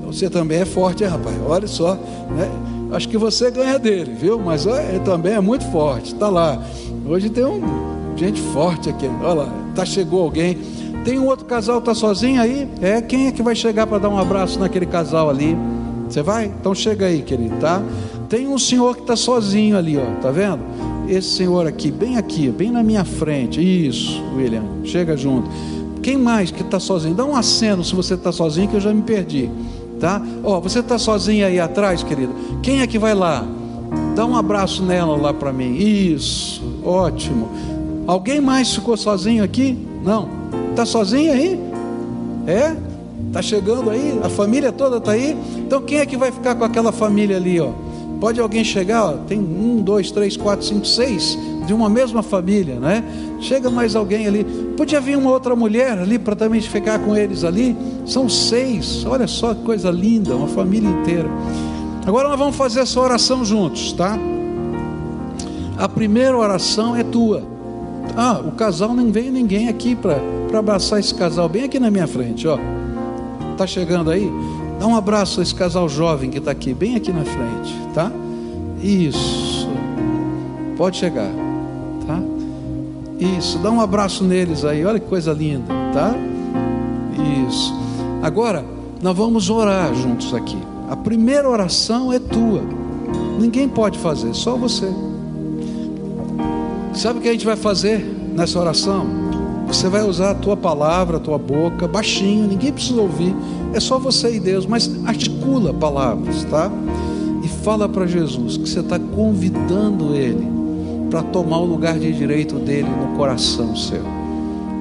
Você também é forte, rapaz? Olha só, né? Acho que você ganha dele, viu? Mas ele também é muito forte. Está lá. Hoje tem um gente forte aqui. Olha lá, tá chegou alguém. Tem um outro casal que está sozinho aí? É, quem é que vai chegar para dar um abraço naquele casal ali? Você vai? Então chega aí, querido, tá? Tem um senhor que está sozinho ali, ó, tá vendo? Esse senhor aqui, bem aqui, bem na minha frente. Isso, William, chega junto. Quem mais que está sozinho? Dá um aceno se você está sozinho, que eu já me perdi, tá? Ó, você está sozinho aí atrás, querido? Quem é que vai lá? Dá um abraço nela lá para mim. Isso, ótimo. Alguém mais ficou sozinho aqui? Não. Está sozinho aí? É? Está chegando aí? A família toda está aí? Então quem é que vai ficar com aquela família ali? Ó? Pode alguém chegar? Ó, tem um, dois, três, quatro, cinco, seis de uma mesma família, né? Chega mais alguém ali. Podia vir uma outra mulher ali para também ficar com eles ali. São seis. Olha só que coisa linda, uma família inteira. Agora nós vamos fazer essa oração juntos, tá? A primeira oração é tua. Ah, o casal não veio ninguém aqui para abraçar esse casal bem aqui na minha frente, ó. Tá chegando aí? Dá um abraço a esse casal jovem que está aqui, bem aqui na frente, tá? Isso. Pode chegar, tá? Isso. Dá um abraço neles aí. Olha que coisa linda, tá? Isso. Agora nós vamos orar juntos aqui. A primeira oração é tua. Ninguém pode fazer, só você. Sabe o que a gente vai fazer nessa oração? Você vai usar a tua palavra, a tua boca, baixinho, ninguém precisa ouvir. É só você e Deus, mas articula palavras, tá? E fala para Jesus que você está convidando Ele para tomar o lugar de direito dele no coração seu.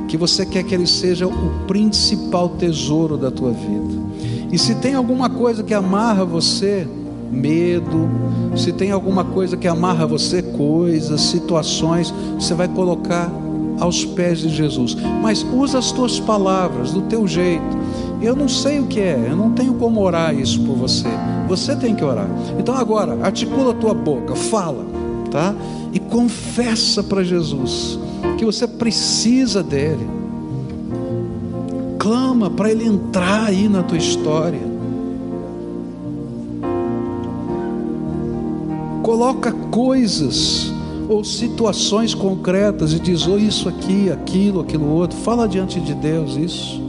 Que você quer que Ele seja o principal tesouro da tua vida. E se tem alguma coisa que amarra você, medo, se tem alguma coisa que amarra você, coisas, situações, você vai colocar aos pés de Jesus. Mas usa as tuas palavras do teu jeito. Eu não sei o que é, eu não tenho como orar isso por você, Você tem que orar. Então agora, articula a tua boca, fala, tá? E confessa para Jesus que você precisa dele. Clama para ele entrar aí na tua história. Coloca coisas ou situações concretas e diz: oh, isso aqui, aquilo, aquilo outro. Fala diante de Deus isso.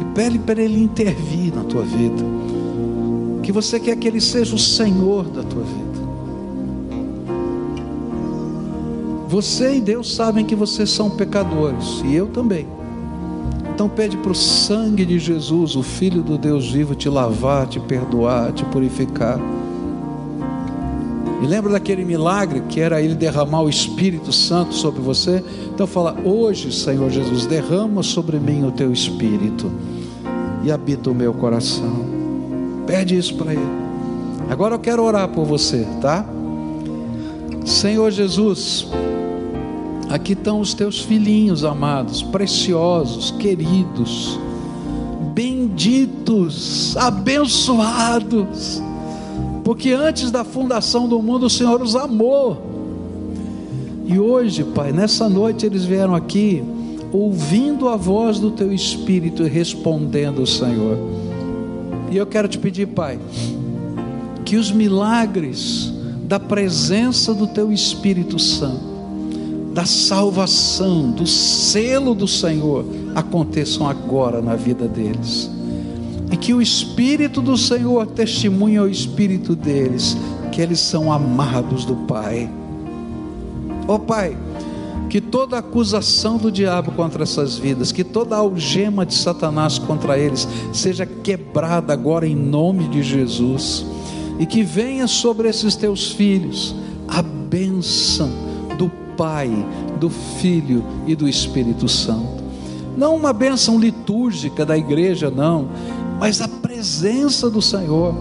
E pede para Ele intervir na tua vida. Que você quer que Ele seja o Senhor da tua vida. Você e Deus sabem que vocês são pecadores, e eu também. Então pede para o sangue de Jesus, o Filho do Deus vivo, te lavar, te perdoar, te purificar. E lembra daquele milagre que era ele derramar o Espírito Santo sobre você? Então fala: "Hoje, Senhor Jesus, derrama sobre mim o teu espírito e habita o meu coração". Pede isso para ele. Agora eu quero orar por você, tá? Senhor Jesus, aqui estão os teus filhinhos amados, preciosos, queridos, benditos, abençoados porque antes da fundação do mundo o Senhor os amou. E hoje, Pai, nessa noite eles vieram aqui ouvindo a voz do Teu Espírito e respondendo, Senhor. E eu quero te pedir, Pai, que os milagres da presença do Teu Espírito Santo, da salvação, do selo do Senhor, aconteçam agora na vida deles e que o Espírito do Senhor testemunhe ao Espírito deles que eles são amados do Pai. Ó oh, Pai, que toda acusação do diabo contra essas vidas, que toda algema de Satanás contra eles seja quebrada agora em nome de Jesus, e que venha sobre esses teus filhos a bênção do Pai, do Filho e do Espírito Santo. Não uma bênção litúrgica da igreja, não, mas a presença do Senhor.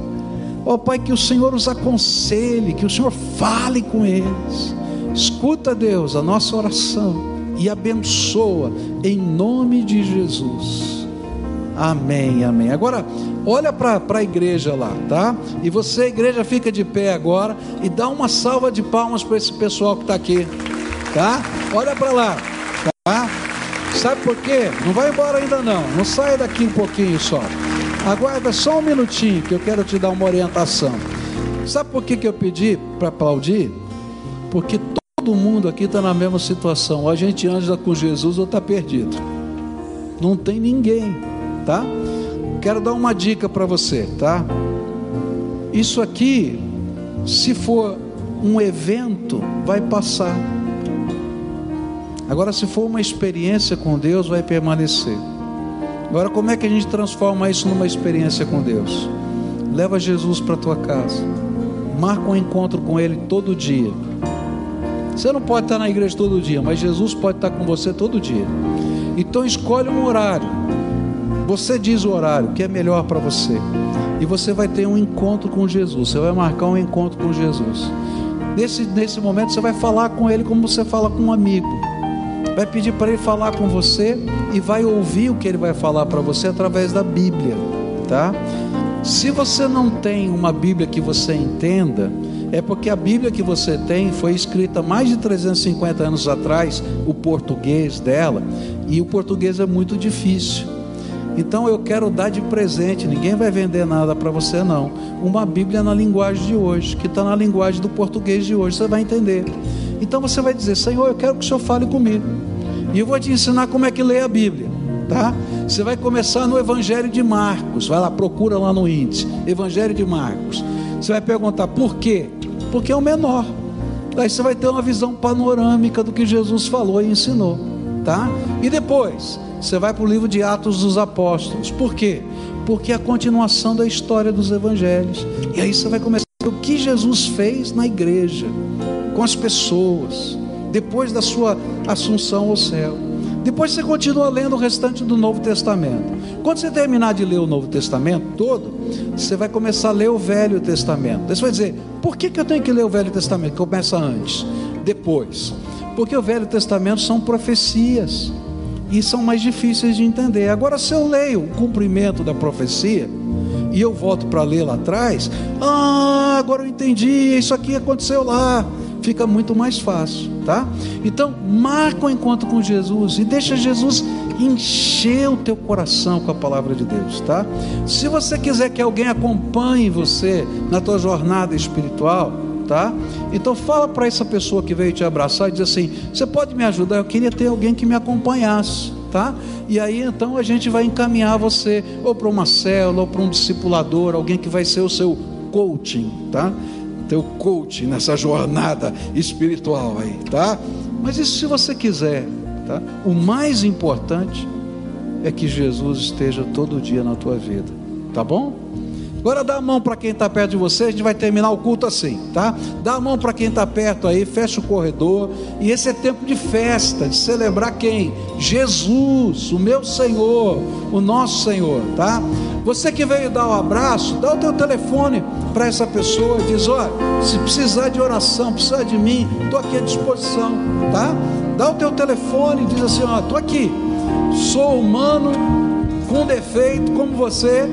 Ó oh, Pai, que o Senhor os aconselhe, que o Senhor fale com eles. Escuta, Deus, a nossa oração e abençoa em nome de Jesus. Amém, amém. Agora, olha para a igreja lá, tá? E você, igreja, fica de pé agora e dá uma salva de palmas para esse pessoal que está aqui, tá? Olha para lá, tá? Sabe por quê? Não vai embora ainda não. Não saia daqui um pouquinho só. Aguarda só um minutinho que eu quero te dar uma orientação. Sabe por que, que eu pedi para aplaudir? Porque todo mundo aqui está na mesma situação. Ou a gente anda com Jesus ou está perdido. Não tem ninguém, tá? Quero dar uma dica para você, tá? Isso aqui, se for um evento, vai passar. Agora, se for uma experiência com Deus, vai permanecer. Agora, como é que a gente transforma isso numa experiência com Deus? Leva Jesus para tua casa. Marca um encontro com Ele todo dia. Você não pode estar na igreja todo dia, mas Jesus pode estar com você todo dia. Então escolhe um horário. Você diz o horário que é melhor para você. E você vai ter um encontro com Jesus. Você vai marcar um encontro com Jesus. Nesse, nesse momento você vai falar com Ele como você fala com um amigo vai pedir para ele falar com você e vai ouvir o que ele vai falar para você através da Bíblia, tá? Se você não tem uma Bíblia que você entenda, é porque a Bíblia que você tem foi escrita mais de 350 anos atrás, o português dela, e o português é muito difícil. Então eu quero dar de presente, ninguém vai vender nada para você não. Uma Bíblia na linguagem de hoje, que está na linguagem do português de hoje, você vai entender. Então você vai dizer: Senhor, eu quero que o Senhor fale comigo. E eu vou te ensinar como é que lê a Bíblia, tá? Você vai começar no Evangelho de Marcos. Vai lá, procura lá no índice. Evangelho de Marcos. Você vai perguntar por quê? Porque é o menor. Daí você vai ter uma visão panorâmica do que Jesus falou e ensinou, tá? E depois, você vai para o livro de Atos dos Apóstolos. Por quê? Porque é a continuação da história dos evangelhos. E aí você vai começar o que Jesus fez na igreja com as pessoas, depois da sua assunção ao céu. Depois você continua lendo o restante do Novo Testamento. Quando você terminar de ler o Novo Testamento todo, você vai começar a ler o Velho Testamento. Você vai dizer: por que, que eu tenho que ler o Velho Testamento? Começa antes, depois. Porque o Velho Testamento são profecias e são mais difíceis de entender. Agora, se eu leio o cumprimento da profecia, e eu volto para ler lá atrás, ah, agora eu entendi, isso aqui aconteceu lá. Fica muito mais fácil, tá? Então, marca o um encontro com Jesus e deixa Jesus encher o teu coração com a palavra de Deus, tá? Se você quiser que alguém acompanhe você na tua jornada espiritual, tá? Então fala para essa pessoa que veio te abraçar e diz assim: "Você pode me ajudar? Eu queria ter alguém que me acompanhasse" tá? E aí então a gente vai encaminhar você ou para uma célula, ou para um discipulador, alguém que vai ser o seu coaching, tá? Teu coaching nessa jornada espiritual aí, tá? Mas isso se você quiser, tá? O mais importante é que Jesus esteja todo dia na tua vida, tá bom? Agora dá a mão para quem está perto de você, a gente vai terminar o culto assim, tá? Dá a mão para quem está perto aí, fecha o corredor. E esse é tempo de festa, de celebrar quem? Jesus, o meu Senhor, o nosso Senhor, tá? Você que veio dar um abraço, dá o teu telefone para essa pessoa e diz: olha, se precisar de oração, precisar de mim, estou aqui à disposição, tá? Dá o teu telefone e diz assim: ó, estou aqui, sou humano, com defeito como você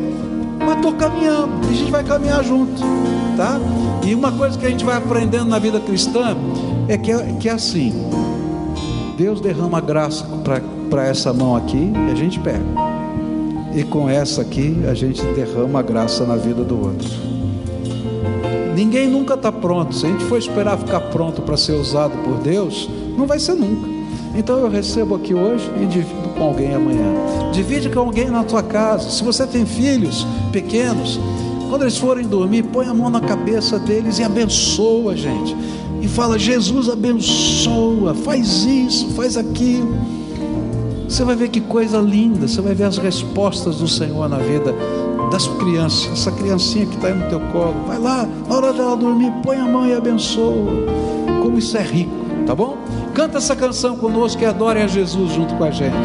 mas estou caminhando, e a gente vai caminhar junto, tá? E uma coisa que a gente vai aprendendo na vida cristã é que é, que é assim: Deus derrama graça para essa mão aqui e a gente pega, e com essa aqui a gente derrama a graça na vida do outro. Ninguém nunca está pronto. Se a gente for esperar ficar pronto para ser usado por Deus, não vai ser nunca. Então eu recebo aqui hoje e divido com alguém amanhã. Divide com alguém na tua casa. Se você tem filhos pequenos, quando eles forem dormir, põe a mão na cabeça deles e abençoa, gente. E fala: Jesus abençoa, faz isso, faz aquilo. Você vai ver que coisa linda, você vai ver as respostas do Senhor na vida das crianças. Essa criancinha que está aí no teu colo, vai lá, na hora dela dormir, põe a mão e abençoa. Como isso é rico, tá bom? Canta essa canção conosco e adore a Jesus junto com a gente.